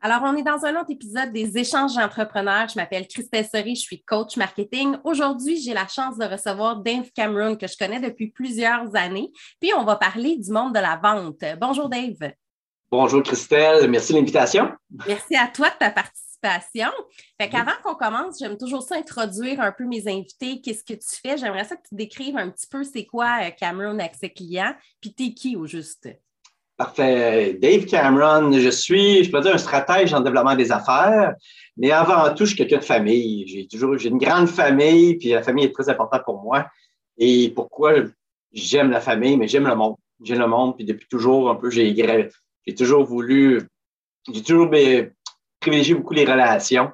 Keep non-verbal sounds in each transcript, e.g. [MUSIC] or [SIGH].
Alors, on est dans un autre épisode des échanges d'entrepreneurs. Je m'appelle Christelle Sori, je suis coach marketing. Aujourd'hui, j'ai la chance de recevoir Dave Cameron, que je connais depuis plusieurs années. Puis, on va parler du monde de la vente. Bonjour, Dave. Bonjour, Christelle. Merci de l'invitation. Merci à toi de ta participation. Fait qu'avant qu'on commence, j'aime toujours ça introduire un peu mes invités. Qu'est-ce que tu fais? J'aimerais ça que tu décrives un petit peu c'est quoi euh, Cameron avec ses clients, puis t'es qui au juste? Parfait. Dave Cameron, je suis, je peux dire, un stratège en développement des affaires, mais avant tout, je suis quelqu'un de famille. J'ai toujours, j'ai une grande famille, puis la famille est très importante pour moi. Et pourquoi j'aime la famille, mais j'aime le monde. J'aime le monde, puis depuis toujours, un peu, j'ai, j'ai toujours voulu, j'ai toujours privilégié beaucoup les relations,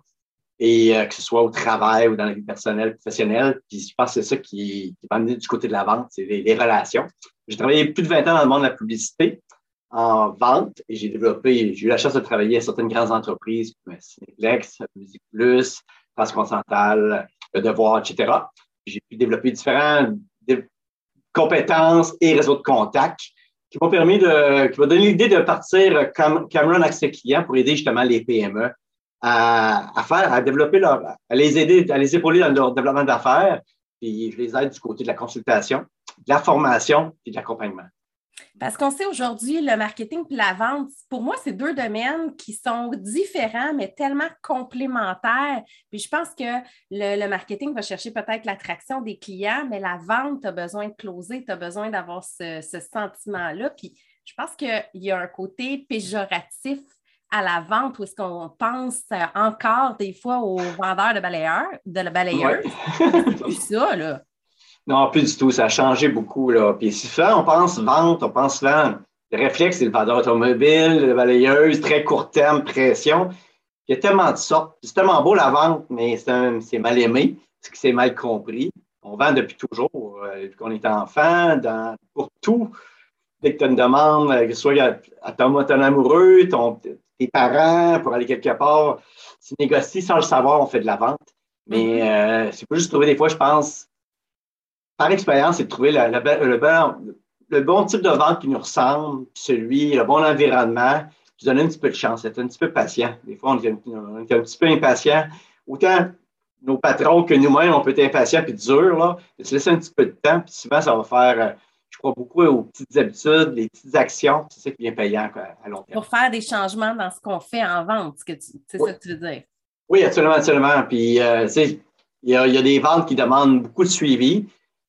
et euh, que ce soit au travail ou dans la vie personnelle, professionnelle. Puis je pense que c'est ça qui, qui m'a du côté de la vente, c'est les relations. J'ai travaillé plus de 20 ans dans le monde de la publicité en vente et j'ai développé, j'ai eu la chance de travailler à certaines grandes entreprises comme Cineplex, Musique Plus, Transcontinental, Le Devoir, etc. J'ai pu développer différentes compétences et réseaux de contacts qui m'ont permis de, qui m'ont donné l'idée de partir comme Cameron Accès Client pour aider justement les PME à, à faire, à développer leur, à les aider, à les épauler dans leur développement d'affaires. Puis je les aide du côté de la consultation, de la formation et de l'accompagnement. Parce qu'on sait aujourd'hui, le marketing et la vente, pour moi, c'est deux domaines qui sont différents, mais tellement complémentaires. Puis je pense que le, marketing va chercher peut-être l'attraction des clients, mais la vente, tu as besoin de closer, tu as besoin d'avoir ce, sentiment-là. Puis je pense qu'il y a un côté péjoratif à la vente où est-ce qu'on pense encore des fois aux vendeurs de balayeurs, de la balayeuse. [LAUGHS] Ça, là. Non, plus du tout. Ça a changé beaucoup. Là. Puis souvent, on pense vente, on pense souvent, le réflexe, c'est le vendeur automobile, le balayeuse, très court terme, pression. Il y a tellement de sortes. C'est tellement beau la vente, mais c'est mal aimé, parce que c'est mal compris. On vend depuis toujours, euh, depuis qu'on est enfant, dans, pour tout. Dès que tu as une demande, euh, que ce soit à, ton, amoureux, ton, tes parents, pour aller quelque part, tu négocies sans le savoir, on fait de la vente. Mais mm-hmm. euh, c'est pas juste trouver des fois, je pense, par expérience, c'est de trouver le, bon type de vente qui nous ressemble, celui, le bon environnement, qui donne un petit peu de chance, être un petit peu patient. Des fois, on est, un, petit peu impatient. Autant nos patrons que nous-mêmes, on peut être impatient puis dur, là, de se laisser un petit peu de temps, puis souvent, ça va faire, euh, je crois beaucoup aux petites habitudes, les petites actions, c'est ça qui vient payant à long terme. Pour faire des changements dans ce qu'on fait en vente, c'est ça que tu veux dire? Oui, absolument, absolument. Puis, euh, il y, a, il y a des ventes qui demandent beaucoup de suivi.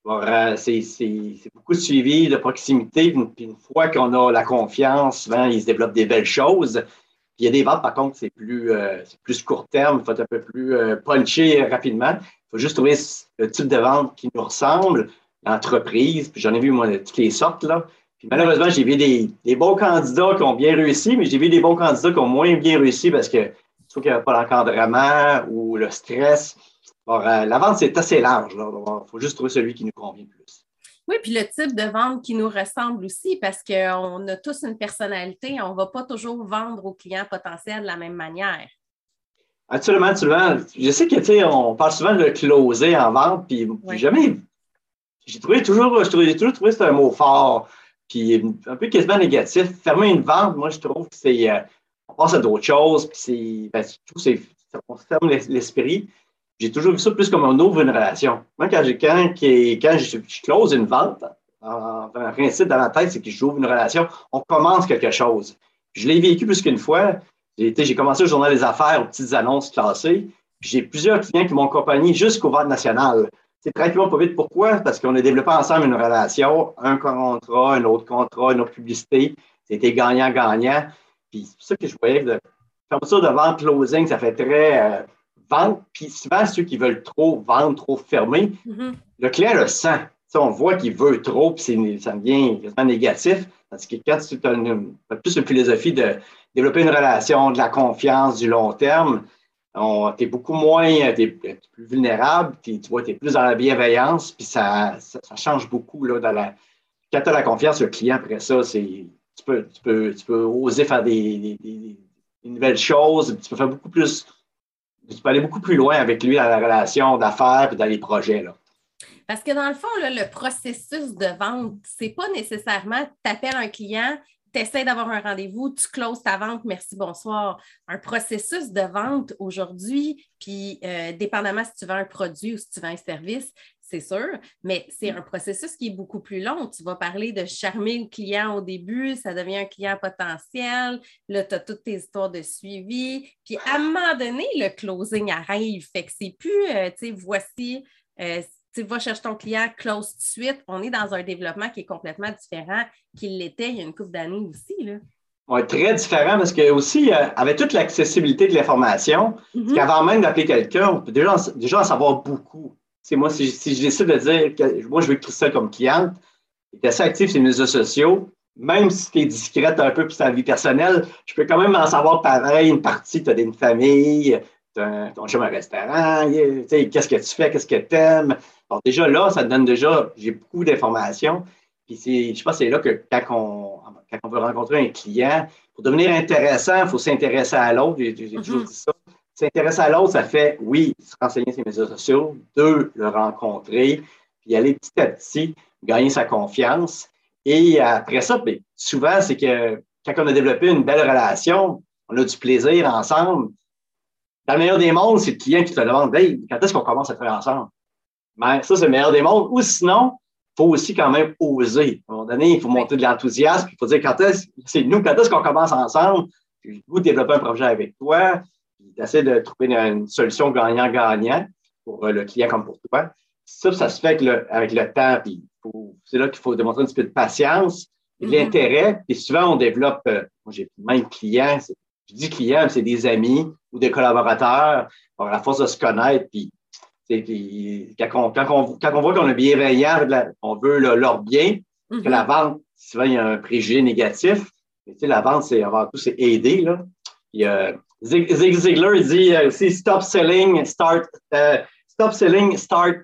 Euh, c'est beaucoup de suivi, de proximité. Puis une fois qu'on a la confiance, souvent, il se développe des belles choses. Puis il y a des ventes, par contre, c'est plus, euh, plus court terme, il faut être un peu plus euh, punché rapidement. Il faut juste trouver le type de vente qui nous ressemble, l'entreprise. Puis j'en ai vu, moi, de toutes les sortes, là. Puis malheureusement, j'ai vu des, bons candidats qui ont bien réussi, mais j'ai vu des bons candidats qui ont moins bien réussi parce que soit qu'il n'y avait pas l'encadrement ou le stress. Euh, la vente, c'est assez large. Il faut juste trouver celui qui nous convient plus. Oui, puis le type de vente qui nous ressemble aussi, parce qu'on a tous une personnalité, on ne va pas toujours vendre aux clients potentiels de la même manière. Absolument, absolument. Je sais que, tu sais, on parle souvent de closer en vente, puis jamais, j'ai trouvé toujours, j'ai toujours trouvé que c'était un mot fort, puis un peu quasiment négatif. Fermer une vente, moi, je trouve que c'est, euh, on passe à d'autres choses, puis c'est, ben, tout, c'est, on ferme l'esprit j'ai toujours vu ça plus comme on ouvre une relation. Moi, quand, quand, quand je, close une vente, en, principe dans la tête, c'est que j'ouvre une relation, on commence quelque chose. Je l'ai vécu plus qu'une fois. J'ai commencé au journal des affaires, aux petites annonces classées. J'ai plusieurs clients qui m'ont accompagné jusqu'au vente national. C'est tranquillement pas vite. Pourquoi? Parce qu'on a développé ensemble une relation, un contrat, un autre contrat, une autre publicité. C'était gagnant-gagnant. Puis c'est ça que je voyais de faire ça de vente closing, ça fait très euh, vendre, puis souvent, ceux qui veulent trop vendre, trop fermer, mm-hmm. le client le sent. on voit qu'il veut trop, puis ça devient quasiment négatif. Parce que quand tu as, plus une philosophie de développer une relation, de la confiance, du long terme, tu es beaucoup moins, tu es, plus vulnérable, tu vois, tu es plus dans la bienveillance, puis ça, ça, change beaucoup. Là, dans la, quand tu as la confiance, le client, après ça, c'est tu peux, tu, peux, tu peux oser faire des, des, nouvelles choses, tu peux faire beaucoup plus tu peux aller beaucoup plus loin avec lui dans la relation d'affaires et dans les projets. Là. Parce que dans le fond, le processus de vente, c'est pas nécessairement tu appelles un client, tu essaies d'avoir un rendez-vous, tu closes ta vente, merci, bonsoir. Un processus de vente aujourd'hui, puis euh, dépendamment si tu vends un produit ou si tu vends un service, c'est sûr, mais c'est un processus qui est beaucoup plus long. Tu vas parler de charmer le client au début, ça devient un client potentiel, là, tu as toutes tes histoires de suivi, puis à un moment donné, le closing arrive. Fait que c'est plus, euh, tu sais, voici, euh, tu vas chercher ton client, close tout de suite. On est dans un développement qui est complètement différent qu'il l'était il y a une couple d'années aussi. Là. Oui, très différent parce que aussi, euh, avec toute l'accessibilité de l'information, mm qu'avant même d'appeler quelqu'un, on peut déjà, déjà en savoir beaucoup. Moi, si, si, je décide de dire que moi, je veux ça comme cliente, tu es assez actif sur les réseaux sociaux, même si tu es discrète un peu pour ta vie personnelle, je peux quand même en savoir pareil une partie. Tu as une famille, ton chemin un restaurant, qu'est-ce que tu fais, qu'est-ce que tu aimes. Alors déjà là, ça te donne déjà, j'ai beaucoup d'informations. Puis je pense que c'est là que quand on, quand on veut rencontrer un client, pour devenir intéressant, il faut s'intéresser à l'autre. J'ai toujours mm-hmm. dit ça. S'intéresser à l'autre, ça fait, oui, se renseigner sur les médias sociaux, deux, le rencontrer, puis aller petit à petit gagner sa confiance. Et après ça, bien, souvent, c'est que quand on a développé une belle relation, on a du plaisir ensemble. Dans le meilleur des mondes, c'est le client qui te demande Hey, quand est-ce qu'on commence à travailler ensemble? Mais ça, c'est le meilleur des mondes. Ou sinon, il faut aussi quand même oser. À un moment donné, il faut monter de l'enthousiasme. Il faut dire quand est-ce, c'est nous, quand est-ce qu'on commence ensemble? Puis vous développer un projet avec toi. Puis essayer de trouver une, solution gagnant-gagnant pour euh, le client comme pour toi. Ça, ça se fait avec le, avec le temps. Puis c'est là qu'il faut démontrer un petit peu de patience et de mm-hmm. l'intérêt. Puis souvent, on développe, euh, moi, j'ai même clients, je dis clients, c'est des amis ou des collaborateurs, par la force de se connaître, puis quand on, quand, on, quand on voit qu'on est bienveillant, on veut leur bien, que la mm-hmm. vente, souvent, il y a un préjugé négatif. Mais, la vente, c'est avant tout, c'est aider. Là. Puis, euh, Zig, Ziglar dit aussi stop selling, start, euh, stop selling, start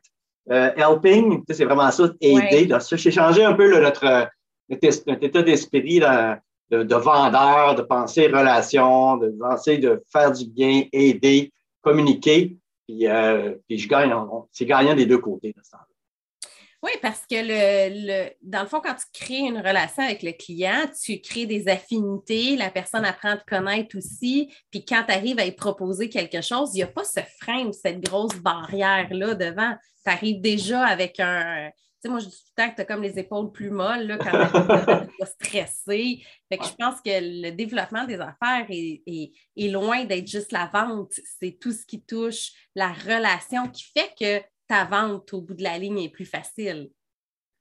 euh, helping. C'est vraiment ça, aider. J'ai changé un peu notre, notre, état d'esprit de, de, vendeur, de penser relation, de penser de faire du bien, aider, communiquer. Euh, puis, je gagne, c'est gagnant des deux côtés. Oui, parce que le, dans le fond, quand tu crées une relation avec le client, tu crées des affinités, la personne apprend à te connaître aussi, puis quand tu arrives à y proposer quelque chose, il n'y a pas ce frein, cette grosse barrière-là devant. Tu arrives déjà avec un, sais, moi, je dis tout le temps que tu as comme les épaules plus molles là, quand tu es stressé. Fait que je pense que le développement des affaires est, loin d'être juste la vente. C'est tout ce qui touche la relation qui fait que ta vente au bout de la ligne est plus facile.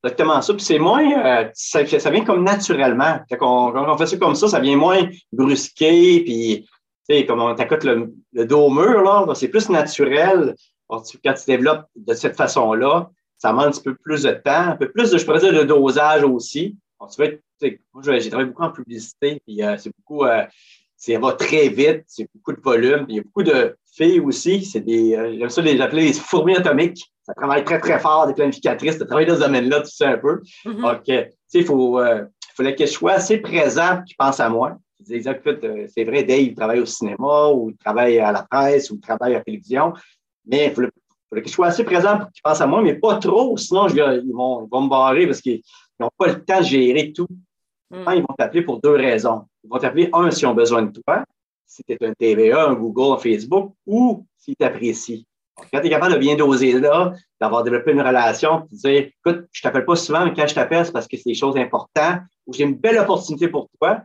Exactement ça. Puis c'est moins, euh, ça, vient comme naturellement. Quand on, fait ça comme ça, ça vient moins brusqué. Puis, tu sais, comme on t'accote le, dos au mur, là, c'est plus naturel. quand tu développes de cette façon-là, ça demande un petit peu plus de temps, un peu plus de, je pourrais dire, de dosage aussi. tu moi, j'ai travaillé beaucoup en publicité, puis euh, c'est beaucoup, euh, ça va très vite, c'est beaucoup de volume. Il y a beaucoup de filles aussi, c'est des, euh, j'aime ça les appeler les fourmis atomiques. Ça travaille très, très fort, des planificatrices, de travailler dans ce domaine-là, tu sais un peu. Mm-hmm. Donc, tu sais, il faut, euh, fallait que je sois assez présent, qui pense à moi. c'est vrai, Dave, il travaille au cinéma, ou il travaille à la presse, ou il travaille à la télévision, mais il faut, que je sois assez présent pour qu'ils pensent à moi, mais pas trop, sinon je ils, vont, me barrer parce qu'ils n'ont pas le temps de gérer tout. Hmm. Ils vont t'appeler pour deux raisons. Ils vont t'appeler, un, s'ils ont besoin de toi, si tu es un TVA, un Google, un Facebook, ou s'ils t'apprécient. Quand tu es capable de bien doser là, d'avoir développé une relation, de dire, écoute, je t'appelle pas souvent, mais quand je t'appelle, c'est parce que c'est des choses importantes, ou j'ai une belle opportunité pour toi.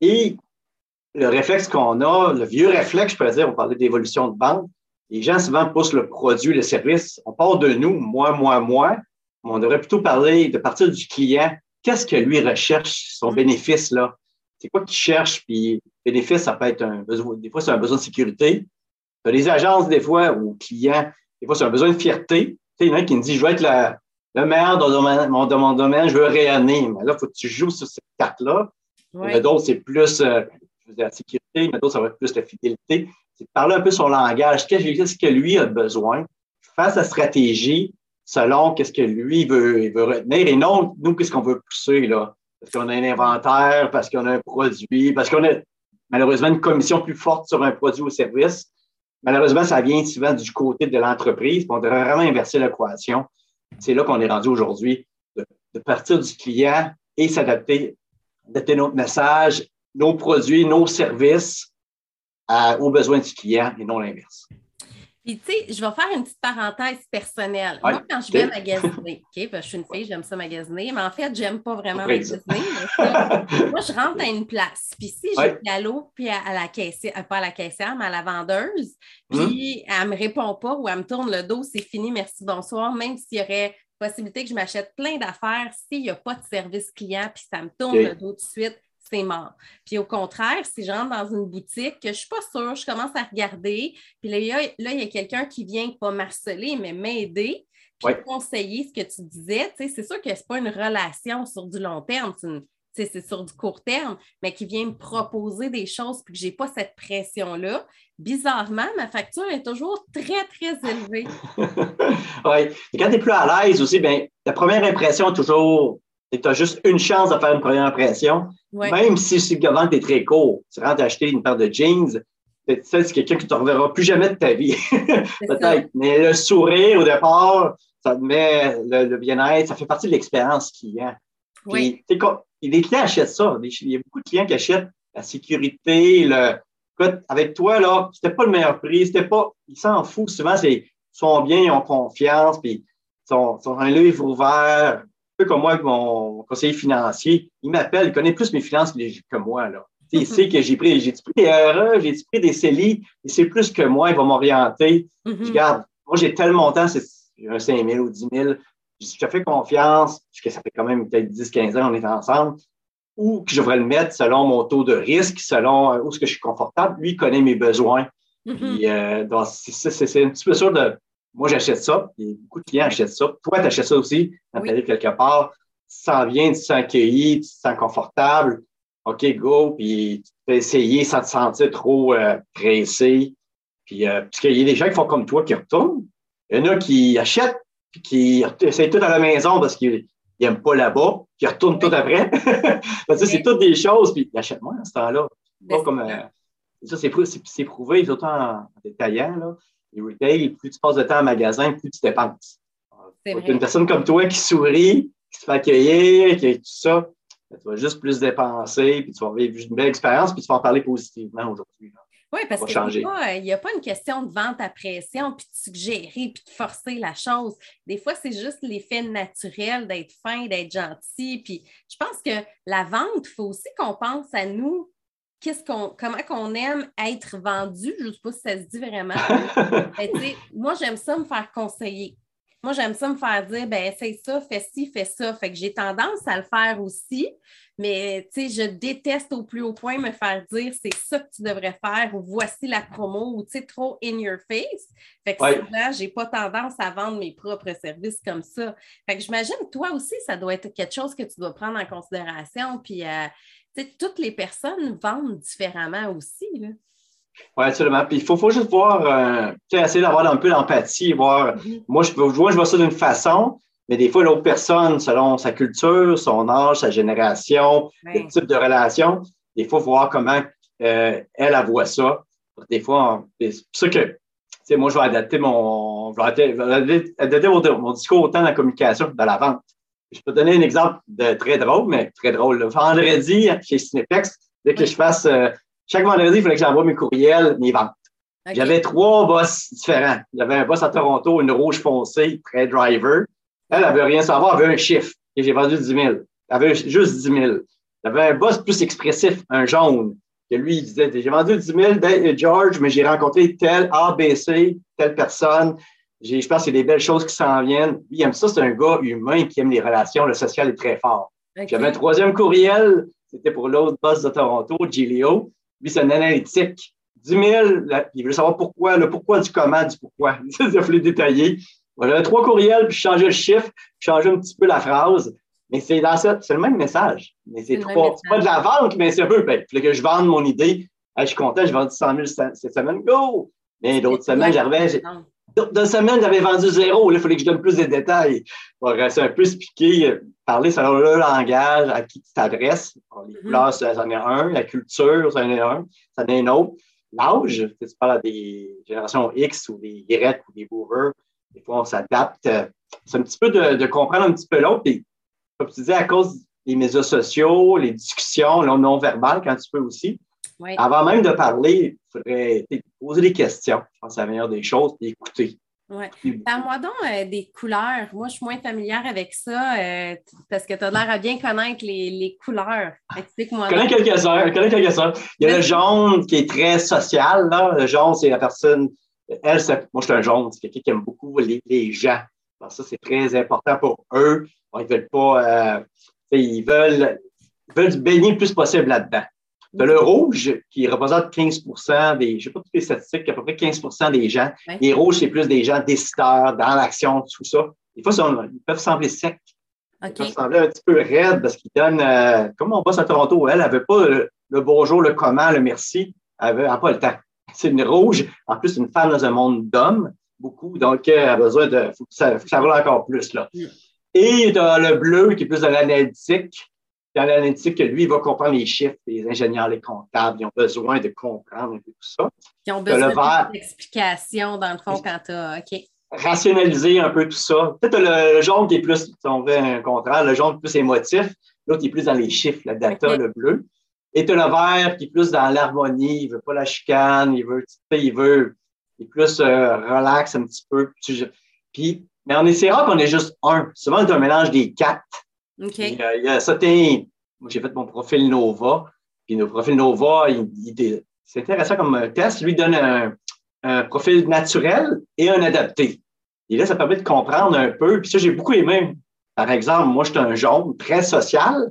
Et le réflexe qu'on a, le vieux réflexe, je pourrais dire, on parlait d'évolution de bande, les gens souvent poussent le produit, le service. On part de nous, moi, moi, moi. On devrait plutôt parler de partir du client. Qu'est-ce que lui recherche, son mm. bénéfice, là? C'est quoi qu'il cherche? Puis, bénéfice, ça peut être un besoin, des fois, c'est un besoin de sécurité. Tu as des agences, des fois, ou clients, des fois, c'est un besoin de fierté. Tu sais, il y en a qui me dit, je veux être le meilleur dans, mon, domaine, je veux rayonner. Mais là, il faut que tu joues sur cette carte-là. Ouais. D'autres, c'est plus euh, la sécurité, mais d'autres, ça va être plus la fidélité c'est de parler un peu son langage. Qu'est-ce que lui a besoin? Faire sa stratégie selon qu'est-ce que lui veut, veut retenir? Et non, nous, qu'est-ce qu'on veut pousser, là? Parce qu'on a un inventaire, parce qu'on a un produit, parce qu'on a malheureusement une commission plus forte sur un produit ou service. Malheureusement, ça vient souvent du côté de l'entreprise. On devrait vraiment inverser l'équation. C'est là qu'on est rendu aujourd'hui, de, partir du client et s'adapter adapter notre message, nos produits, nos services aux besoins du client et non l'inverse. Puis, tu sais, je vais faire une petite parenthèse personnelle. Moi, quand je vais magasiner, [LAUGHS] OK, je suis une fille, j'aime ça magasiner, mais en fait, j'aime pas vraiment magasiner. [LAUGHS] moi, je rentre à une place. Puis, si j'ai l'eau, puis à, la caissière, euh, pas à la caissière, mais à la vendeuse, hum. puis elle me répond pas ou elle me tourne le dos, c'est fini, merci, bonsoir, même s'il y aurait possibilité que je m'achète plein d'affaires, s'il n'y a pas de service client, puis ça me tourne le dos tout de suite, c'est mort. Puis au contraire, si je rentre dans une boutique, que je ne suis pas sûre, je commence à regarder, puis là, il y a, quelqu'un qui vient pas m'harceler, mais m'aider, puis conseiller ce que tu disais. c'est sûr que ce n'est pas une relation sur du long terme, c'est sur du court terme, mais qui vient me proposer des choses, puis que je n'ai pas cette pression-là. Bizarrement, ma facture est toujours très, très élevée. [LAUGHS] oui. Et quand tu es plus à l'aise aussi, bien, la première impression est toujours tu as juste une chance de faire une première impression. Même si ce vente est très court, tu rentres acheter une paire de jeans, c'est quelqu'un qui ne te reverra plus jamais de ta vie. [LAUGHS] Peut-être. Mais le sourire au départ, ça te met le, bien-être, ça fait partie de l'expérience client. Oui. Puis, les clients achètent ça. Il y a beaucoup de clients qui achètent la sécurité, le. Écoute, avec toi, là, c'était pas le meilleur prix, c'était pas. Ils s'en foutent. Souvent, ils sont bien, ils ont confiance, puis ils sont, sont un livre ouvert peu comme moi, mon conseiller financier, il m'appelle, il connaît plus mes finances que moi. Là. Il mm-hmm. sait que j'ai pris, j'ai pris des RE, j'ai pris des CELI, il sait plus que moi, il va m'orienter. Mm-hmm. Je regarde, moi, j'ai tel montant, c'est un 5 000 ou 10 000. Je te fais confiance, que ça fait quand même peut-être 10-15 ans qu'on est ensemble, ou que je devrais le mettre selon mon taux de risque, selon euh, où est-ce que je suis confortable. Lui, il connaît mes besoins. Mm-hmm. Euh, c'est un petit peu sûr de moi, j'achète ça, et beaucoup de clients achètent ça. Toi, tu achètes ça aussi, tu arrives quelque part, tu sens bien, tu te sens accueilli, tu te sens confortable. OK, go, puis tu peux essayer sans te sentir trop euh, pressé. Puis, euh, parce qu'il y a des gens qui font comme toi qui retournent. Il y en a qui achètent, puis qui essayent tout à la maison parce qu'ils n'aiment pas là-bas, qui retournent tout après. [LAUGHS] c'est toutes des choses, puis ils achètent moins à ce temps-là. Pas comme, euh, ça, c'est prouvé, surtout en, en détaillant. Là les retail, plus tu passes de temps en magasin, plus tu dépenses. Une personne comme toi qui sourit, qui se fait accueillir, qui tout ça, ben, tu vas juste plus dépenser, puis tu vas vivre une belle expérience, puis tu vas en parler positivement aujourd'hui. Oui, parce qu'il n'y a pas une question de vente à pression, puis de suggérer, puis de forcer la chose. Des fois, c'est juste l'effet naturel d'être fin, d'être gentil. Puis je pense que la vente, il faut aussi qu'on pense à nous qu'on, comment qu'on aime être vendu? Je ne sais pas si ça se dit vraiment. [LAUGHS] Moi, j'aime ça me faire conseiller. Moi, j'aime ça me faire dire, ben, c'est ça, fais ci, fais ça. Fait que j'ai tendance à le faire aussi, mais tu sais, je déteste au plus haut point me faire dire, c'est ça que tu devrais faire, ou voici la promo, ou tu sais, trop in your face. Fait que souvent, j'ai pas tendance à vendre mes propres services comme ça. Fait que j'imagine, toi aussi, ça doit être quelque chose que tu dois prendre en considération, puis toutes les personnes vendent différemment aussi. Oui, absolument. Puis il faut, faut juste voir, euh, essayer d'avoir un peu d'empathie, voir. Mm-hmm. Moi, je, vois, je vois ça d'une façon, mais des fois, l'autre personne, selon sa culture, son âge, sa génération, le type de relation, des fois, voir comment euh, elle, elle voit ça. Des fois, c'est ça que moi, je vais adapter mon, je vais adapter, mon, discours autant dans la communication que dans la vente. Je peux donner un exemple de très drôle, mais très drôle. Le vendredi, chez Cinepex, dès que je fasse, euh, chaque vendredi, il fallait que j'envoie mes courriels, mes ventes. J'avais trois boss différents. J'avais un boss à Toronto, une rouge foncée, très driver. Elle, elle veut rien savoir, elle veut un chiffre. Et j'ai vendu 10 000. Elle avait juste 10 000. J'avais un boss plus expressif, un jaune, que lui, il disait, j'ai vendu 10 000, ben, George, mais j'ai rencontré tel ABC, telle personne je pense qu'il y a des belles choses qui s'en viennent. il aime ça, c'est un gars humain qui aime les relations, le social est très fort. J'avais un troisième courriel, c'était pour l'autre boss de Toronto, Gilio. Lui, c'est un analytique. 10 000, il veut savoir pourquoi, le pourquoi du comment, du pourquoi. [LAUGHS] Il détailler. J'avais trois courriels, puis je changeais le chiffre, je changeais un petit peu la phrase. Mais c'est dans c'est le même message. Mais c'est pas, pas de la vente, mais c'est un peu, ben, il fallait que je vende mon idée. je suis content, j'ai vendu 100 000 cette semaine, go! Mais d'autres semaines, j'arrivais, dans semaine, j'avais vendu zéro. il fallait que je donne plus de détails. Pour rester un peu expliquer, parler selon le langage à qui tu t'adresses. Les mm-hmm. couleurs, ça en est un. La culture, ça en est un. Ça en est un autre. L'âge, tu parles à des générations X ou des Y ou des boomers. Des fois, on s'adapte. C'est un petit peu de, comprendre un petit peu l'autre. Puis, comme tu disais, à cause les médias sociaux, les discussions non-verbales quand tu peux aussi. Avant même de parler, il faudrait poser des questions. Je pense que c'est la meilleure des choses, et écouter. Oui. Parle-moi donc euh, des couleurs. Moi, je suis moins familière avec ça euh, parce que tu as l'air à bien connaître les, couleurs. Explique-moi. Je connais quelques-uns. Quelques Il y a le jaune qui est très social. Là. Le jaune, c'est la personne. Elle, moi, je suis un jaune. C'est quelqu'un qui aime beaucoup les, gens. ça, c'est très important pour eux. ils veulent pas. Euh, ils veulent, ils veulent baigner le plus possible là-dedans. De le rouge, qui représente 15% des, je sais pas toutes les statistiques, à peu près 15% des gens. Les rouges, c'est plus des gens décideurs, dans l'action, tout ça. Des fois, ils peuvent sembler secs. Ils peuvent sembler un petit peu raides parce qu'ils donnent, euh, comme on bosse à Toronto, elle n'avait pas le, bonjour, le comment, le merci. Elle n'avait pas le temps. [LAUGHS] C'est une rouge, en plus, une femme dans un monde d'hommes, beaucoup, donc elle a besoin de, faut que ça, ça roule encore plus, là. Et dans le bleu, qui est plus de l'analytique, dans l'analytique, lui, il va comprendre les chiffres, les ingénieurs, les comptables, ils ont besoin de comprendre un peu tout ça. Ils ont besoin d'explications, dans le fond, quand tu as. OK. Rationaliser un peu tout ça. Peut-être le, jaune qui est plus, si on veut un contraire, le jaune plus émotif, l'autre est plus dans les chiffres, la data, le bleu. Et tu as le vert qui est plus dans l'harmonie, il veut pas la chicane, il veut, il veut, il est plus euh, relax un petit peu. Puis, mais on essaiera qu'on ait juste un. Souvent, c'est un mélange des quatre. OK. Il y a, moi, j'ai fait mon profil Nova. Puis le profil Nova, c'est intéressant comme test. Lui donne un, profil naturel et un adapté. Et là, ça permet de comprendre un peu. Puis ça, j'ai beaucoup aimé. Par exemple, moi, je suis un jaune très social.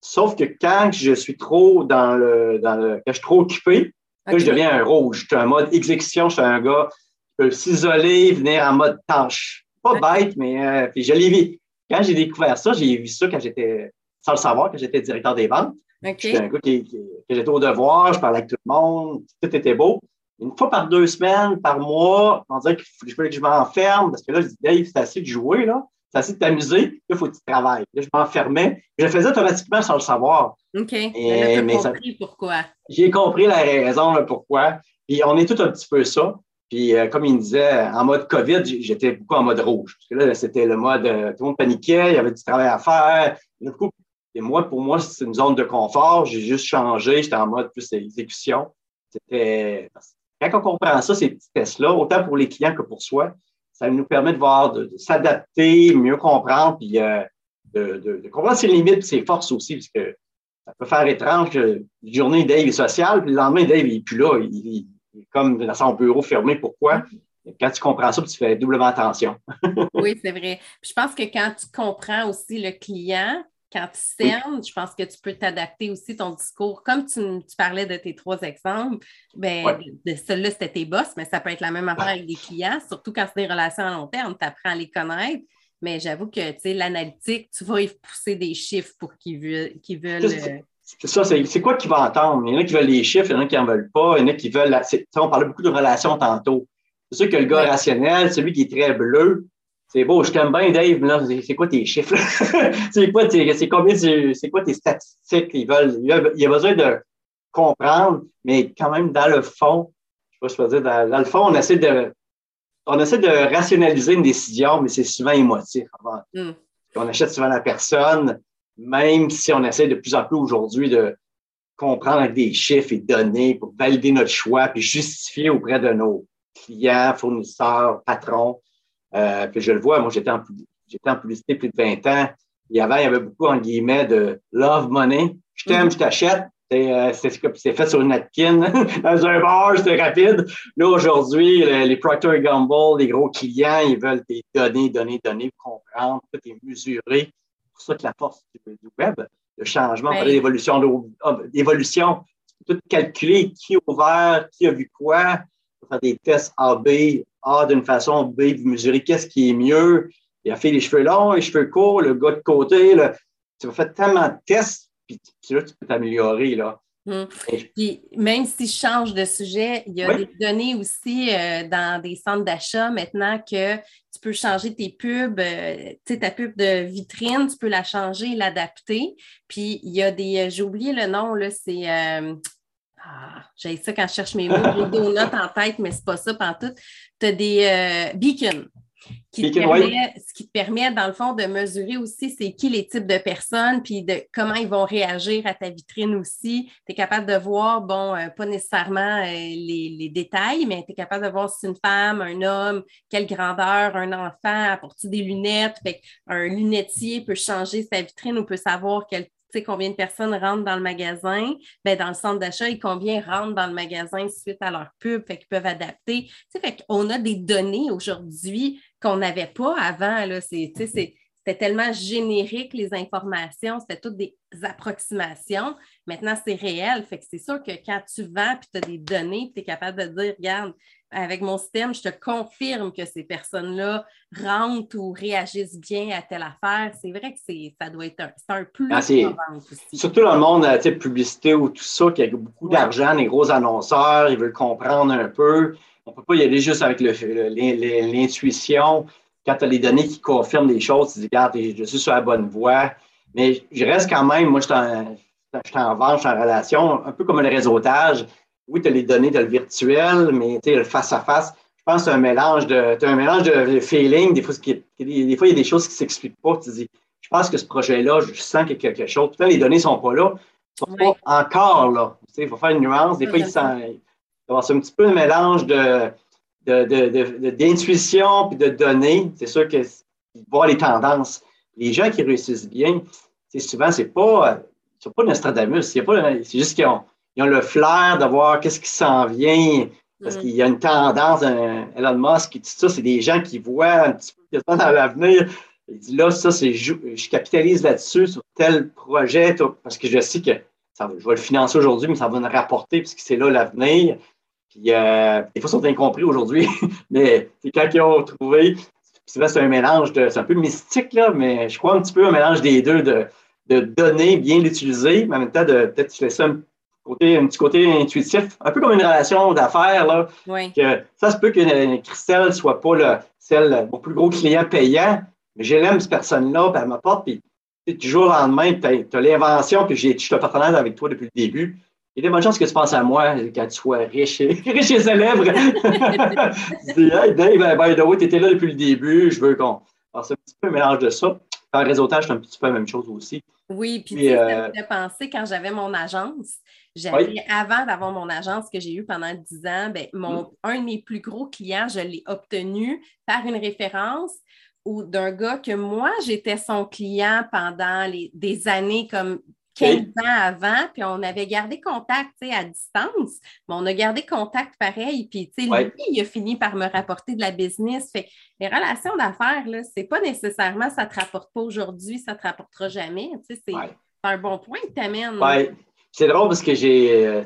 Sauf que quand je suis trop dans le, dans le, quand je suis trop occupé, là, je deviens un rouge. Je suis un mode exécution. Je suis un gars qui peut s'isoler, venir en mode tâche. Pas bête, mais euh, puis je l'ai quand j'ai découvert ça, j'ai vu ça quand j'étais, sans le savoir, quand j'étais directeur des ventes. J'étais un gars qui, qui, que j'étais au devoir, je parlais avec tout le monde, tout était beau. Une fois par deux semaines, par mois, on dirait qu'il fallait que je m'enferme parce que là, je dis, Dave, c'est assez de jouer, là. C'est assez de t'amuser. Là, il faut que tu travailles. Là, je m'enfermais. Je le faisais automatiquement sans le savoir. OK. Et, mais compris pourquoi. J'ai compris la raison, là, pourquoi. Puis on est tout un petit peu ça. Puis, euh, comme il me disait, en mode COVID, j'étais beaucoup en mode rouge. Parce que là, c'était le mode, euh, tout le monde paniquait, il y avait du travail à faire. et moi, pour moi, c'est une zone de confort. J'ai juste changé. J'étais en mode plus exécution. C'était. Quand on comprend ça, ces petits tests-là, autant pour les clients que pour soi, ça nous permet de voir, de, s'adapter, mieux comprendre, puis euh, de, comprendre ses limites et ses forces aussi, parce que ça peut faire étrange. Une journée, Dave est social, puis le lendemain, Dave n'est plus là. il, comme dans son bureau fermé. Pourquoi? Quand tu comprends ça, tu fais doublement attention. [LAUGHS] oui, c'est vrai. je pense que quand tu comprends aussi le client, quand tu cernes, je pense que tu peux t'adapter aussi ton discours. Comme tu, parlais de tes trois exemples, ben, de, celui-là, c'était tes boss, mais ça peut être la même affaire avec des clients, surtout quand c'est des relations à long terme, tu apprends à les connaître. Mais j'avoue que l'analytique, tu vas y pousser des chiffres pour qu'ils veulent. veulent c'est ça, c'est quoi qu'ils vont entendre? Il y en a qui veulent les chiffres, il y en a qui n'en veulent pas, il y en a qui veulent. on parlait beaucoup de relations tantôt. C'est sûr que le gars rationnel, celui qui est très bleu, c'est beau, je t'aime bien, Dave, mais là, c'est quoi tes chiffres? [LAUGHS] c'est quoi, c'est combien, c'est quoi tes statistiques? Ils veulent, il y a besoin de comprendre, mais quand même, dans le fond, je sais pas dire, dans, le fond, on essaie de, on essaie de rationaliser une décision, mais c'est souvent émotif. Mm. On achète souvent la personne, même si on essaie de plus en plus aujourd'hui de comprendre avec des chiffres et données pour valider notre choix puis justifier auprès de nos clients, fournisseurs, patrons. Euh, que je le vois, moi, j'étais en, j'étais en publicité plus de 20 ans. Il y avait, il y avait beaucoup, en guillemets, de love money. Je t'aime, je t'achète. C'est, euh, c'est, fait sur une napkin, [LAUGHS] dans un bar, c'était rapide. Là, aujourd'hui, les Procter Gamble, les gros clients, ils veulent des données, données, données pour comprendre. Tout est mesuré pour ça que la force du, web, le changement, ouais. l'évolution, l'évolution, tout calculer qui a ouvert, qui a vu quoi, faire des tests A, B, A d'une façon, B, vous mesurer qu'est-ce qui est mieux. Il a fait les cheveux longs, les cheveux courts, le gars de côté. Là. Tu vas faire tellement de tests, puis là, tu peux t'améliorer. Là. Hum. Puis même si je change de sujet, il y a des données aussi euh, dans des centres d'achat maintenant que tu peux changer tes pubs, euh, tu sais, ta pub de vitrine, tu peux la changer, l'adapter. Puis il y a des, euh, j'ai oublié le nom, là, c'est. Ah, j'ai ça quand je cherche mes mots, j'ai des [LAUGHS] notes en tête, mais c'est pas ça tout. Tu as des beacons. Qui te permet, ce qui te permet, dans le fond, de mesurer aussi c'est qui les types de personnes, puis de comment ils vont réagir à ta vitrine aussi. Tu es capable de voir, bon, euh, pas nécessairement euh, les, détails, mais tu es capable de voir si c'est une femme, un homme, quelle grandeur, un enfant, apporter des lunettes? Fait un lunetier peut changer sa vitrine ou peut savoir quel combien de personnes rentrent dans le magasin, ben, dans le centre d'achat et combien rentrent dans le magasin suite à leur pub, fait qu'ils peuvent adapter. Fait qu'on a des données aujourd'hui qu'on n'avait pas avant. c'était tellement générique, les informations, c'était toutes des approximations. Maintenant, c'est réel. Fait que c'est sûr que quand tu vends et tu as des données, tu es capable de dire, regarde, avec mon système, je te confirme que ces personnes-là rentrent ou réagissent bien à telle affaire. C'est vrai que ça doit être un, un plus. Ah, surtout dans le monde de publicité ou tout ça, qui a beaucoup d'argent, les gros annonceurs, ils veulent comprendre un peu. On ne peut pas y aller juste avec l'intuition. Quand tu as les données qui confirment des choses, tu dis, regarde, je suis sur la bonne voie. Mais je reste quand même, moi, je suis en, vente, je suis en relation, un peu comme le réseautage oui, tu as les données, tu as le virtuel, mais tu le face-à-face, je pense que c'est un mélange de, un mélange de feeling. Des fois, des fois, il y a des choses qui ne s'expliquent pas. Tu dis, je pense que ce projet-là, je sens qu'il y a quelque chose. Peut-être les données ne sont pas là, ne sont pas encore là. Tu sais, il faut faire une nuance. Des fois, il, y a un petit peu un mélange de, d'intuition de, de, données. C'est sûr que voir les tendances. Les gens qui réussissent bien, souvent, c'est pas, pas Nostradamus. C'est juste qu'ils ont ils ont le flair de voir qu'est-ce qui s'en vient. Parce mm. qu'il y a une tendance, Elon Musk et tout ça, c'est des gens qui voient un petit peu dans l'avenir. Il dit là, ça, c'est je, capitalise là-dessus sur tel projet, parce que je sais que ça, je vais le financer aujourd'hui, mais ça va me rapporter parce que c'est là l'avenir. Puis euh, des fois, ils sont incompris aujourd'hui, [LAUGHS] mais c'est quand ils ont trouvé, c'est un mélange de. C'est un peu mystique, là, mais je crois un petit peu un mélange des deux de, de données bien l'utiliser, mais en même temps de peut-être laisser un côté, un petit côté intuitif, un peu comme une relation d'affaires. Là, que ça se peut que Christelle ne soit pas le, celle, mon plus gros client payant, mais j'aime cette personne-là, puis elle m'apporte, puis du jour au lendemain, tu as, l'invention, puis je suis partenaire avec toi depuis le début. Il y a des bonnes chances que tu penses à moi quand tu sois riche et, [LAUGHS] riche et célèbre. [LAUGHS] tu dis, hey Dave, by the way, tu étais là depuis le début, je veux qu'on fasse un petit peu un mélange de ça. En réseautage, c'est un petit peu la même chose aussi. Oui, puis tu sais, ça me fait penser quand j'avais mon agence. J'avais, avant d'avoir mon agence que j'ai eue pendant 10 ans, ben, mon, mm. un de mes plus gros clients, je l'ai obtenu par une référence ou d'un gars que moi, j'étais son client pendant les, des années comme 15 ans avant, puis on avait gardé contact à distance, mais on a gardé contact pareil. Puis, lui, il a fini par me rapporter de la business. Fait les relations d'affaires, ce n'est pas nécessairement ça ne te rapporte pas aujourd'hui, ça ne te rapportera jamais. C'est un bon point que tu amènes. C'est drôle parce que j'ai euh,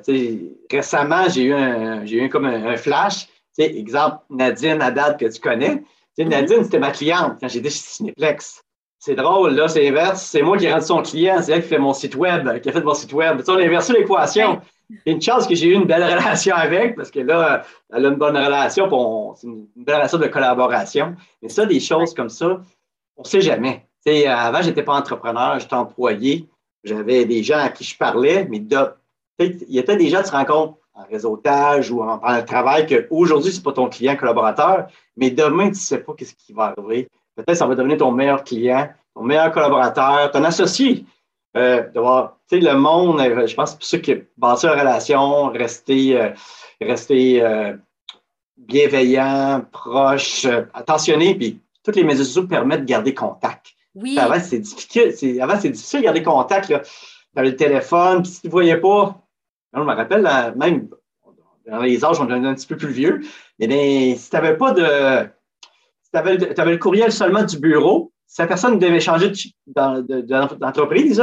récemment, j'ai eu un, j'ai eu comme un, flash. exemple, Nadine Haddad que tu connais. Mm-hmm. Nadine, c'était ma cliente quand j'étais chez Cineplex. C'est drôle, là, c'est inverse. C'est moi qui ai rendu son client, c'est elle qui fait mon site web, qui a fait mon site web. on a inversé l'équation. Il une chance que j'ai eu une belle [LAUGHS] relation avec, parce que là, elle a une bonne relation, c'est une belle relation de collaboration. Mais ça, des choses comme ça, on ne sait jamais. avant, je n'étais pas entrepreneur, j'étais employé. J'avais des gens à qui je parlais, mais il y a peut-être des gens qui se rencontrent en réseautage ou en, en travail qu'aujourd'hui, ce n'est pas ton client collaborateur, mais demain, tu ne sais pas ce qui va arriver. Peut-être ça va devenir ton meilleur client, ton meilleur collaborateur, ton associé. Euh, de voir, tu sais, le monde, euh, je pense que pour ça que bâtir une relation, rester, euh, rester euh, bienveillant, proche, attentionné, puis toutes les mesures permettent de garder contact. Oui. Avant, c'est difficile, avant, c'est difficile de garder contact. Tu avais le téléphone, puis si tu ne voyais pas, je me rappelle, même dans les âges, on est un petit peu plus vieux, mais si tu n'avais pas de. Tu avais, le courriel seulement du bureau, si la personne devait changer d'entreprise,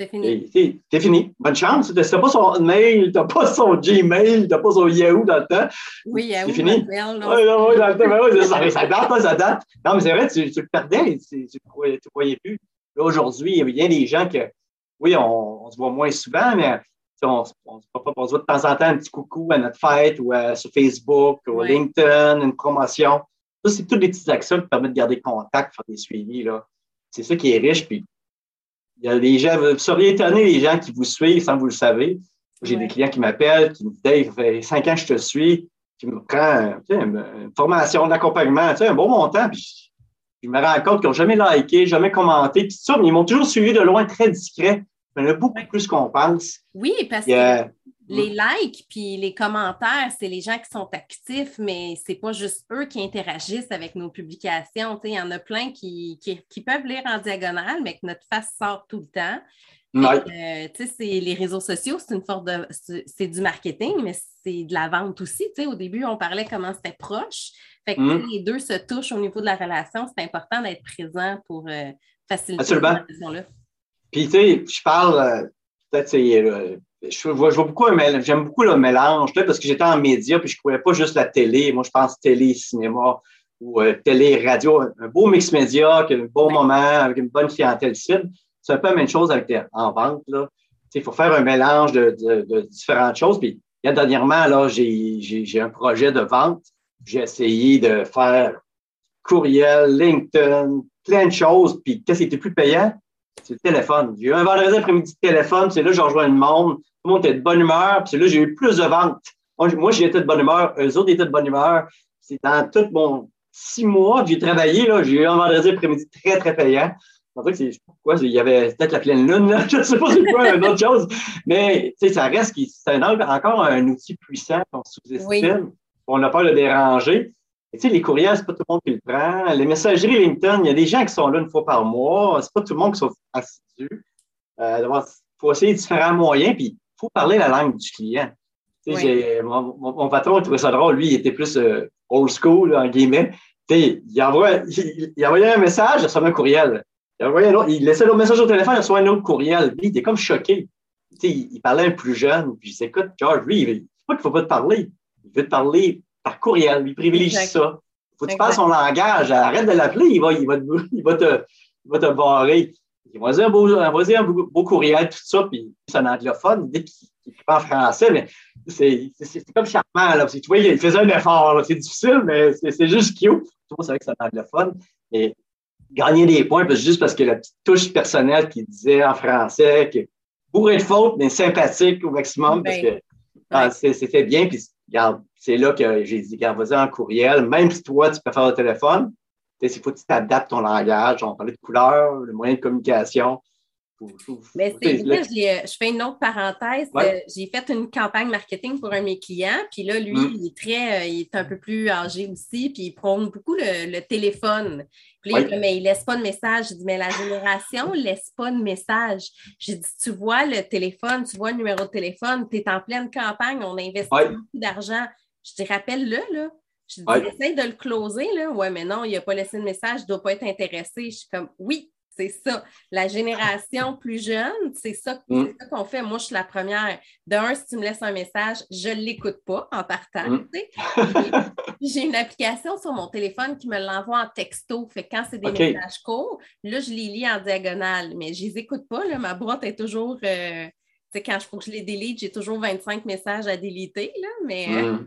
c'est fini. C'est fini. Bonne chance. Tu n'as pas son mail, tu n'as pas son Gmail, tu n'as pas son Yahoo dans le temps. Oui, Yahoo. C'est fini. Oui, oui, dans le temps. Ben ça, ça, date, ça date. Non, mais c'est vrai, tu, tu, le perdais, tu ne voyais, plus. Là, aujourd'hui, il y a bien des gens que, oui, on, se voit moins souvent, mais on, on, on, se voit de temps en temps un petit coucou à notre fête ou sur Facebook ou LinkedIn, une promotion. Ça, c'est toutes les petites actions qui permettent de garder contact, faire des suivis. C'est ça qui est riche. Puis il y a des gens, vous seriez étonné les gens qui vous suivent sans vous le savez. J'ai des clients qui m'appellent, qui me disent Dave, ça fait cinq ans que je te suis. qui me prend une, formation d'accompagnement, un bon montant, puis je me rends compte qu'ils n'ont jamais liké, jamais commenté, puis ça, mais ils m'ont toujours suivi de loin, très discret. Il y en a beaucoup plus qu'on pense. Oui, parce que les likes puis les commentaires, c'est les gens qui sont actifs, mais c'est pas juste eux qui interagissent avec nos publications. Il y en a plein qui, qui, peuvent lire en diagonale, mais que notre face sort tout le temps. Euh, les réseaux sociaux, c'est une forme de c'est du marketing, mais c'est de la vente aussi. au début, on parlait comment c'était proche. Fait que mm. les deux se touchent au niveau de la relation. C'est important d'être présent pour euh, faciliter cette relation-là. Puis, tu sais, je parle, euh, peut-être, je vois, je vois beaucoup j'aime beaucoup le mélange, parce que j'étais en média, puis je ne trouvais pas juste la télé. Moi, je pense télé, cinéma ou télé, radio, un beau mix média, un bon moment, avec une bonne clientèle cible. C'est un peu la même chose avec en vente. Il faut faire un mélange de, différentes choses. Puis, dernièrement, là, j'ai un projet de vente. J'ai essayé de faire courriel, LinkedIn, plein de choses. Puis, qu'est-ce qui était plus payant? C'est le téléphone. J'ai eu un vendredi après-midi de téléphone. C'est là que j'ai rejoint le monde. Tout le monde était de bonne humeur. Puis, là, j'ai eu plus de ventes. Moi, j'étais de bonne humeur. Eux autres étaient de bonne humeur. C'est dans tout mon six mois que j'ai travaillé. J'ai eu un vendredi après-midi très, très payant. En fait, c'est pourquoi il y avait peut-être la pleine lune, là, [LAUGHS] je ne sais pas c'est quoi, une autre chose. Mais ça reste c'est encore un outil puissant qu'on sous-estime. On n'a pas le déranger. Et, tu sais, les courriels, c'est pas tout le monde qui le prend. Les messageries LinkedIn, il y a des gens qui sont là une fois par mois. C'est pas tout le monde qui sont assidus. Euh, il faut essayer différents moyens, puis il faut parler la langue du client. Mon, mon, patron, il trouvait ça drôle. Lui, il était plus euh, old school, en guillemets. Il, envoie, il, il envoyait un message, il recevait un courriel. Il, laissait le message au téléphone, il reçoit un autre courriel. Lui, il était comme choqué. il, parlait un plus jeune. Puis je dis, écoute, George, lui, c'est pas qu'il ne faut pas te parler. Il veut te parler par courriel. Il privilégie ça. Il faut que tu parles son langage. Arrête de l'appeler, il va, il, va te, il, va te, il va te barrer. Il va dire un beau, un beau, courriel, tout ça, puis c'est un anglophone. Dit qu'il parle français, mais c'est comme charmant. Là, tu vois, il faisait un effort. C'est difficile, mais c'est juste cute. Tout c'est vrai que c'est un anglophone. Et gagner des points juste parce que la petite touche personnelle qui disait en français que bourré de fautes, mais sympathique au maximum parce que ah, c'était bien. Puis, c'est là que j'ai dit, regarde, vas-y en courriel, même si toi, tu peux faire au téléphone, il faut que tu t'adaptes ton langage. On parlait de couleur, le moyen de communication. Mais c'est je fais une autre parenthèse. Euh, j'ai fait une campagne marketing pour un de mes clients, puis là, lui, mm. il est très, euh, il est un peu plus âgé aussi, puis il prône beaucoup le, téléphone. Puis il dit, mais il laisse pas de message. J'ai dit, mais la génération ne [LAUGHS] laisse pas de message. J'ai dit, tu vois le téléphone, tu vois le numéro de téléphone, tu es en pleine campagne, on investit beaucoup d'argent. Je te rappelle-le, là. Je dis, essaye de le closer, là. Ouais, mais non, il n'a pas laissé de message, il ne doit pas être intéressé. Je suis comme, oui, c'est ça. La génération plus jeune, c'est ça, mm. qu'on fait. Moi, je suis la première. D'un, si tu me laisses un message, je ne l'écoute pas en partant. Mm. J'ai une application sur mon téléphone qui me l'envoie en texto. Fait quand c'est des messages courts, là, je les lis en diagonale, mais je ne les écoute pas. Là. Ma boîte est toujours. Euh, quand il faut que je les délite, j'ai toujours 25 messages à déliter. Là, mais. Mm.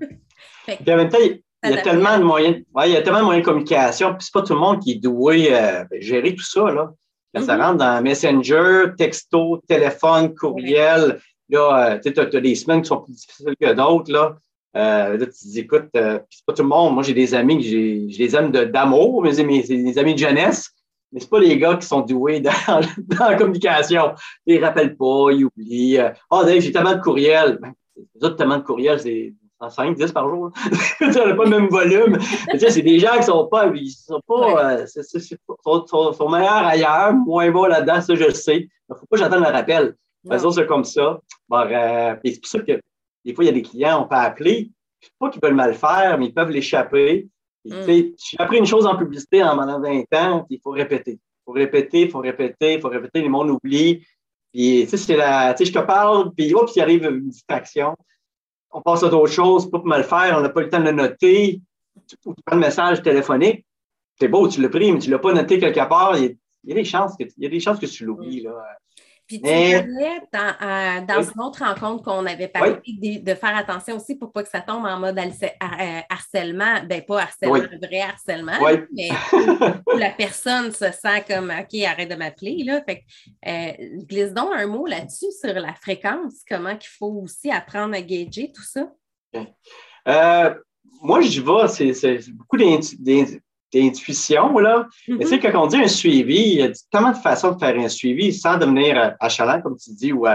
[LAUGHS] en même temps, il y a tellement de moyens, il y a tellement de moyens de communication, puis c'est pas tout le monde qui est doué à euh, gérer tout ça, là. ça mm-hmm. rentre dans Messenger, texto, téléphone, courriel. Là, euh, tu as, des semaines qui sont plus difficiles que d'autres, là. Euh, là, tu te dis, écoute, c'est pas tout le monde. Moi, j'ai des amis je les aime d'amour, mais c'est des amis de jeunesse, mais c'est pas les gars qui sont doués dans, [LAUGHS] dans la communication. Ils rappellent pas, ils oublient. Ah, oh, Dave, j'ai tellement de courriels. Ben, les autres, tellement de courriels, c'est 5, 10 par jour. ça [LAUGHS] n'a pas le même volume. c'est des gens qui sont pas, ils sont pas, euh, sont, meilleurs ailleurs, moins bons là-dedans, ça je le sais. Il ne faut pas que j'attende le rappel. De c'est comme ça. Euh, c'est pour ça que des fois, il y a des clients, on peut appeler, sais pas qu'ils veulent mal faire, mais ils peuvent l'échapper. Mm. J'ai appris une chose en publicité en pendant 20 ans, il faut répéter. Il faut répéter, il faut répéter, il faut répéter, le monde oublie. Puis, tu sais, c'est la, tu sais, je te parle, puis, hop, il arrive une distraction on passe à d'autres choses, pas pour me le faire, on n'a pas eu le temps de le noter, ou tu prends le message téléphonique, c'est beau, tu l'as pris, mais tu ne l'as pas noté quelque part, il y, a, des chances que, il y a des chances que tu l'oublies. Là. Puis tu parlais dans, dans une autre rencontre qu'on avait parlé de, faire attention aussi pour pas que ça tombe en mode euh, harcèlement. Ben pas harcèlement, vrai harcèlement, mais [LAUGHS] où, la personne se sent comme OK, arrête de m'appeler. Là. Fait euh, glisse donc un mot là-dessus sur la fréquence, comment qu'il faut aussi apprendre à gager tout ça. Euh, moi, je vais, c'est beaucoup d'intuition, là. Mais tu sais, mm-hmm. quand on dit un suivi, il y a tellement de façons de faire un suivi sans devenir achalant, comme tu dis, ou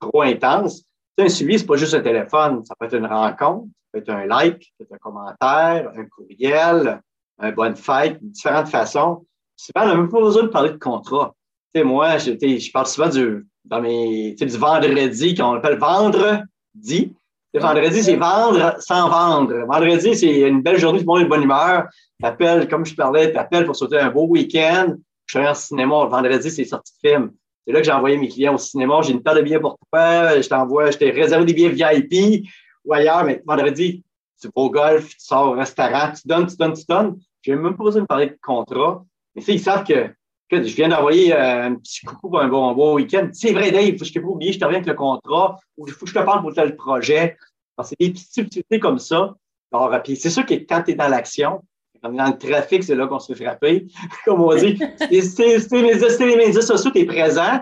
trop intense. Tu sais, un suivi, c'est pas juste un téléphone. Ça peut être une rencontre, ça peut être un like, ça peut être un commentaire, un courriel, un bonne fête, différentes façons. Souvent, on n'a même pas besoin de parler de contrat. Tu sais, moi, je, je parle souvent du, dans mes, tu sais, du vendredi, qu'on appelle vendredi. Le vendredi, c'est vendre sans vendre. Vendredi, c'est une belle journée, tout le monde est de bonne humeur. T'appelles, comme je parlais, t'appelles pour sauter un beau week-end. Je suis en cinéma. Le vendredi, c'est sortie de film. C'est là que j'ai envoyé mes clients au cinéma. J'ai une paire de billets pour toi. Je t'envoie, je t'ai réservé des billets VIP ou ailleurs. Mais vendredi, tu vas au golf, tu sors au restaurant, tu donnes, tu donnes, tu donnes. Je n'ai même pas besoin de parler de contrat. Mais ils savent que je viens d'envoyer euh, un petit coucou pour un bon, bon week-end. C'est vrai, Dave, il faut que je pas oublié, je te reviens avec le contrat ou il faut que je te parle pour tel projet. C'est des petites subtilités comme ça. Alors, puis c'est sûr que quand tu es dans l'action, quand dans le trafic, c'est là qu'on se fait frapper, [LAUGHS] comme on dit. c'est les médias sociaux, tu es présent,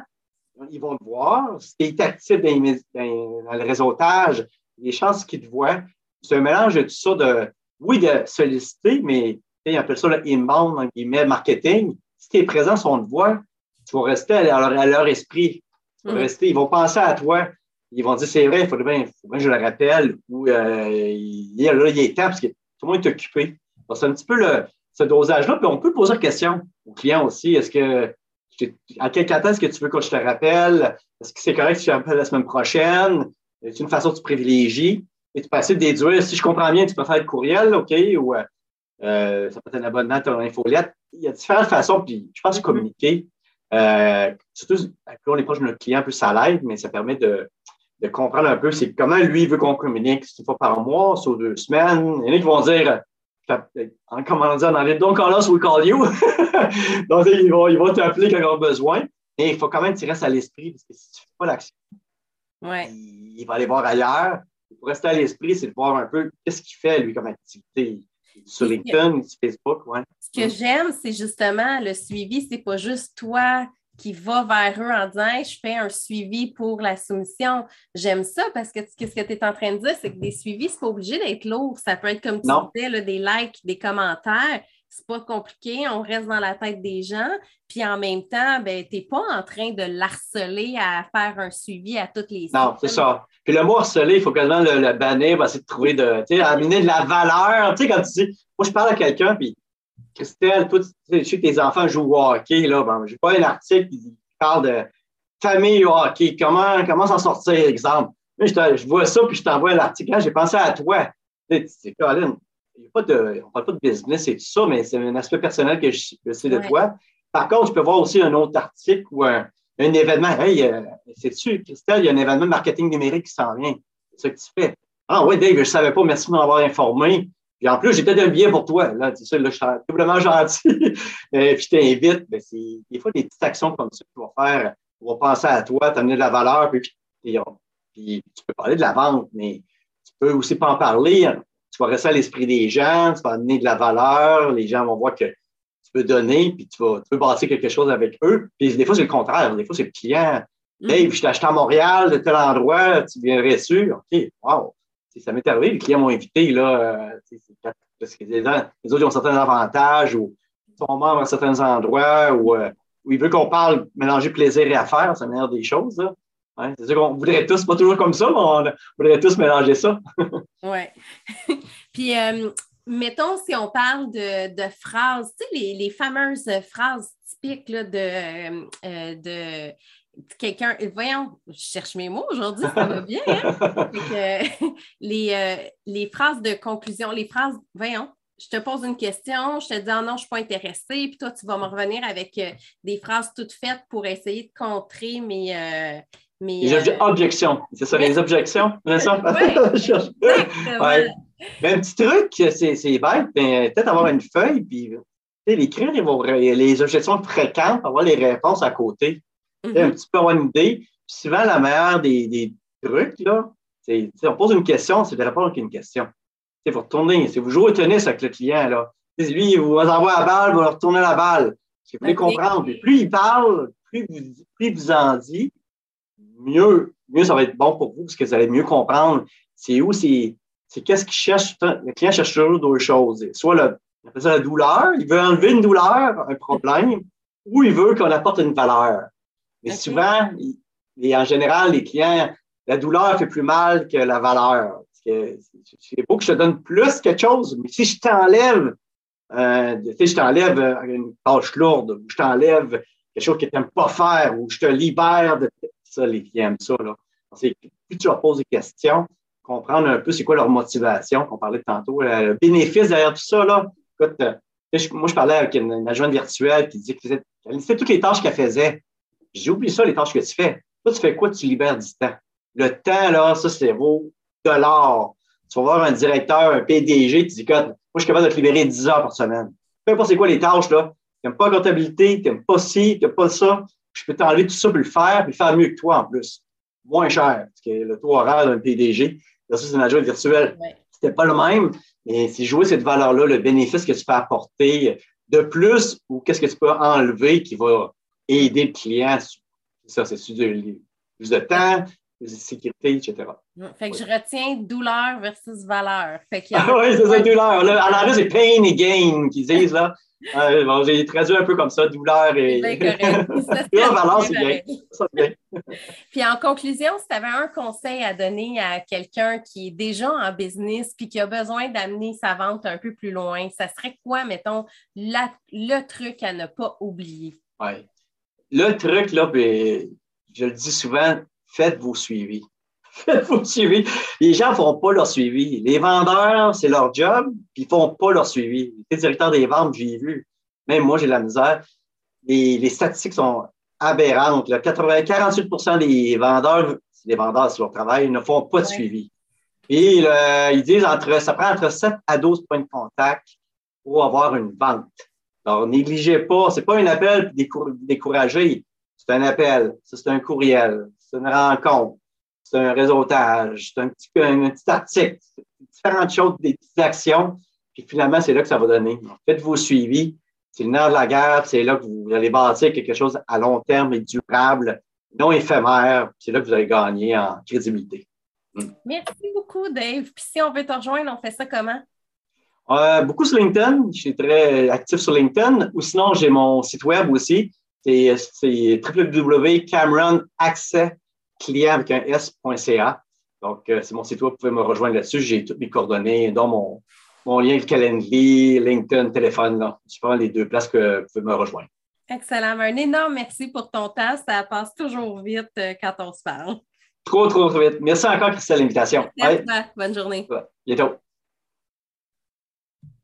ils vont te voir. Si tu es actif dans, dans, le réseautage, les chances qu'ils te voient. C'est un mélange de tout ça de, oui, de solliciter, mais ils appellent ça le inbound, en guillemets, marketing. Si tu es présent, on te voit, tu vas rester à leur, à leur esprit. Tu vas mm. rester, ils vont penser à toi ils vont dire c'est vrai, il faudrait bien, que je le rappelle, ou euh, il, là, il est temps parce que tout le monde est occupé. C'est un petit peu le, ce dosage-là, puis on peut poser la question aux clients aussi. Est-ce que à quel temps est-ce que tu veux que je te rappelle? Est-ce que c'est correct si je te rappelle la semaine prochaine? C'est une façon que tu privilégies. Et tu peux essayer de déduire, si je comprends bien, tu peux faire le courriel, OK, ou euh, ça peut être un abonnement à infolette. Il y a différentes façons, puis je pense mm-hmm. communiquer. Euh, surtout, quand on est proche de notre client, plus ça l'aide, mais ça permet de, de comprendre un peu c'est comment lui veut qu'on communique, une fois par mois, sur deux semaines. Il y en a qui vont dire, en comment dire en don't call us, we call you. [LAUGHS] Donc, ils vont, ils vont t'appeler quand ils ont besoin. Mais il faut quand même que tu restes à l'esprit, parce que si tu ne fais pas l'action, ouais. il, va aller voir ailleurs. Pour rester à l'esprit, c'est de voir un peu qu'est-ce qu'il fait, lui, comme activité. Sur LinkedIn, sur Facebook, ouais. Ce que j'aime, c'est justement le suivi, c'est pas juste toi qui va vers eux en disant Je fais un suivi pour la soumission. J'aime ça parce que ce que tu es en train de dire, c'est que des suivis, c'est pas obligé d'être lourd. Ça peut être comme tu disais, des likes, des commentaires. C'est pas compliqué, on reste dans la tête des gens. Puis en même temps, ben, tu n'es pas en train de l'harceler à faire un suivi à toutes les Non, c'est ça. Puis le mot harceler, il faut quasiment le, le bannir, essayer de trouver de, tu sais, amener de la valeur. Tu sais, quand tu dis, moi, je parle à quelqu'un, puis Christelle, toi, tu sais que tes enfants jouent au hockey, là. Ben, j'ai pas un article qui parle de famille au hockey. Comment, comment s'en sortir, exemple? je, vois ça, puis je t'envoie l'article. j'ai pensé à toi. Tu sais, Colin, y a pas de, on parle pas de business et tout ça, mais c'est un aspect personnel que je, sais de toi. Par contre, je peux voir aussi un autre article ou un, événement. Hey, euh, sais-tu, Christelle, il y a un événement de marketing numérique qui s'en vient. C'est ça que tu fais. Ah oui, Dave, je ne savais pas, merci de m'avoir informé. Puis en plus, j'ai peut-être un billet pour toi. Là, tu sais, là, je suis [LAUGHS] doublement gentil. Et puis je t'invite. Ben, c'est des fois des petites actions comme ça que tu vas faire. On va penser à toi, t'amener de la valeur, puis, puis, tu peux parler de la vente, mais tu peux aussi pas en parler. Tu vas rester à l'esprit des gens, tu vas amener de la valeur, les gens vont voir que tu peux donner, puis tu vas, tu peux bâtir quelque chose avec eux. Puis des fois, c'est le contraire. Des fois, c'est le client. Mm. Hey, je t'ai acheté à Montréal, de tel endroit, tu viendrais sûr? OK, wow ça m'est arrivé, les clients m'ont invité, là, euh, parce que les, autres, ils ont certains avantages ou sont membres à certains endroits ou euh, où ils veulent qu'on parle mélanger plaisir et affaires, c'est la meilleure des choses. C'est sûr qu'on voudrait tous, pas toujours comme ça, mais on voudrait tous mélanger ça. [LAUGHS] oui. [LAUGHS] Puis, euh, mettons, si on parle de, phrases, tu sais, les, fameuses phrases typiques de, de quelqu'un, voyons, je cherche mes mots aujourd'hui, ça va bien. Hein? [LAUGHS] les, euh, les phrases de conclusion, les phrases, voyons, je te pose une question, je te dis oh non, je ne suis pas intéressée, puis toi, tu vas me revenir avec euh, des phrases toutes faites pour essayer de contrer mes. Euh, mes objections. C'est ça, les objections, c'est ça? ouais. [LAUGHS] un petit truc, c'est bête, mais peut-être avoir une feuille, puis l'écrire les objections fréquentes, avoir les réponses à côté. Un mm-hmm. petit peu avoir une idée. Puis souvent, la meilleure des, des trucs, là, c'est on pose une question, c'est de répondre avec une question. Il faut retourner. Si vous jouez au tennis avec le client, là, lui, il vous envoie la balle, vous retournez la balle. Vous voulez comprendre. plus il parle, plus vous, plus vous en dit, mieux, mieux ça va être bon pour vous parce que vous allez mieux comprendre c'est où c'est qu'est-ce qu'il cherche. Le client cherche toujours deux choses. Soit le, la douleur, il veut enlever une douleur, un problème, ou il veut qu'on apporte une valeur. Mais souvent, et en général, les clients, la douleur fait plus mal que la valeur. C'est beau que je te donne plus quelque chose, mais si je t'enlève, euh, si je t'enlève euh, une tâche lourde, ou je t'enlève quelque chose que tu n'aimes pas faire, ou je te libère de les clients aiment ça. Là. Plus tu leur poses des questions, comprendre un peu c'est quoi leur motivation, qu'on parlait tantôt, le bénéfice derrière tout ça. Là. Écoute, euh, moi, je parlais avec une, adjointe virtuelle qui disait qu'elle listait toutes les tâches qu'elle faisait. J'ai oublié ça, les tâches que tu fais. Toi, tu fais quoi? Tu libères du temps. Le temps, là, ça, c'est de l'or. Tu vas voir un directeur, un PDG, tu dis, écoute, moi, je suis capable de te libérer 10 heures par semaine. Peu importe c'est quoi les tâches, là. Tu n'aimes pas la comptabilité, tu n'aimes pas ci, tu n'aimes pas ça. Je peux t'enlever tout ça pour le faire, puis le faire mieux que toi en plus. Moins cher, parce que le taux horaire d'un PDG, ça, c'est une adjointe virtuelle. C'était pas le même, mais c'est jouer cette valeur-là, le bénéfice que tu peux apporter de plus ou qu'est-ce que tu peux enlever qui va aider le client. Ça, c'est plus de temps, plus de sécurité, etc. Fait que je retiens douleur versus valeur. Fait ah oui, c'est ça, douleur. Là, en anglais, c'est pain et gain qu'ils disent, là. Bon, j'ai traduit un peu comme ça, douleur et. valeur, c'est bien. puis en conclusion, si tu avais un conseil à donner à quelqu'un qui est déjà en business puis qui a besoin d'amener sa vente un peu plus loin, ça serait quoi, mettons, le truc à ne pas oublier? Oui. Le truc, là, ben, je le dis souvent, faites vos suivis. [LAUGHS] Faites vos suivis. Les gens ne font pas leur suivi. Les vendeurs, c'est leur job, puis ils ne font pas leur suivi. Les directeurs des ventes, j'ai vu. Même moi, j'ai de la misère. Les, les statistiques sont aberrantes. 80, 48 des vendeurs, des vendeurs sur leur travail, ne font pas de suivi. Et ils disent entre, ça prend entre 7 à 12 points de contact pour avoir une vente. Alors, négligez pas, c'est pas un appel découragé, c'est un appel, c'est un courriel, c'est une rencontre, c'est un réseautage, c'est un petit, un petit article, différentes choses, des petites actions, puis finalement, c'est là que ça va donner. Faites vos suivis, c'est le nerf de la guerre, c'est là que vous allez bâtir quelque chose à long terme et durable, non éphémère, c'est là que vous allez gagner en crédibilité. Hmm. Merci beaucoup, Dave. Puis si on veut te rejoindre, on fait ça comment? Euh, beaucoup sur LinkedIn. Je suis très actif sur LinkedIn. Ou sinon, j'ai mon site web aussi. C'est www.cameronaccessclient avec un S.ca. Donc, euh, c'est mon site web. Vous pouvez me rejoindre là-dessus. J'ai toutes mes coordonnées, dont mon, mon lien Calendly, LinkedIn, téléphone. Là. Je prends les deux places que vous pouvez me rejoindre. Excellent. Un énorme merci pour ton temps. Ça passe toujours vite euh, quand on se parle. Trop, trop, trop vite. Merci encore, Christelle, l'invitation. Bonne journée. bientôt.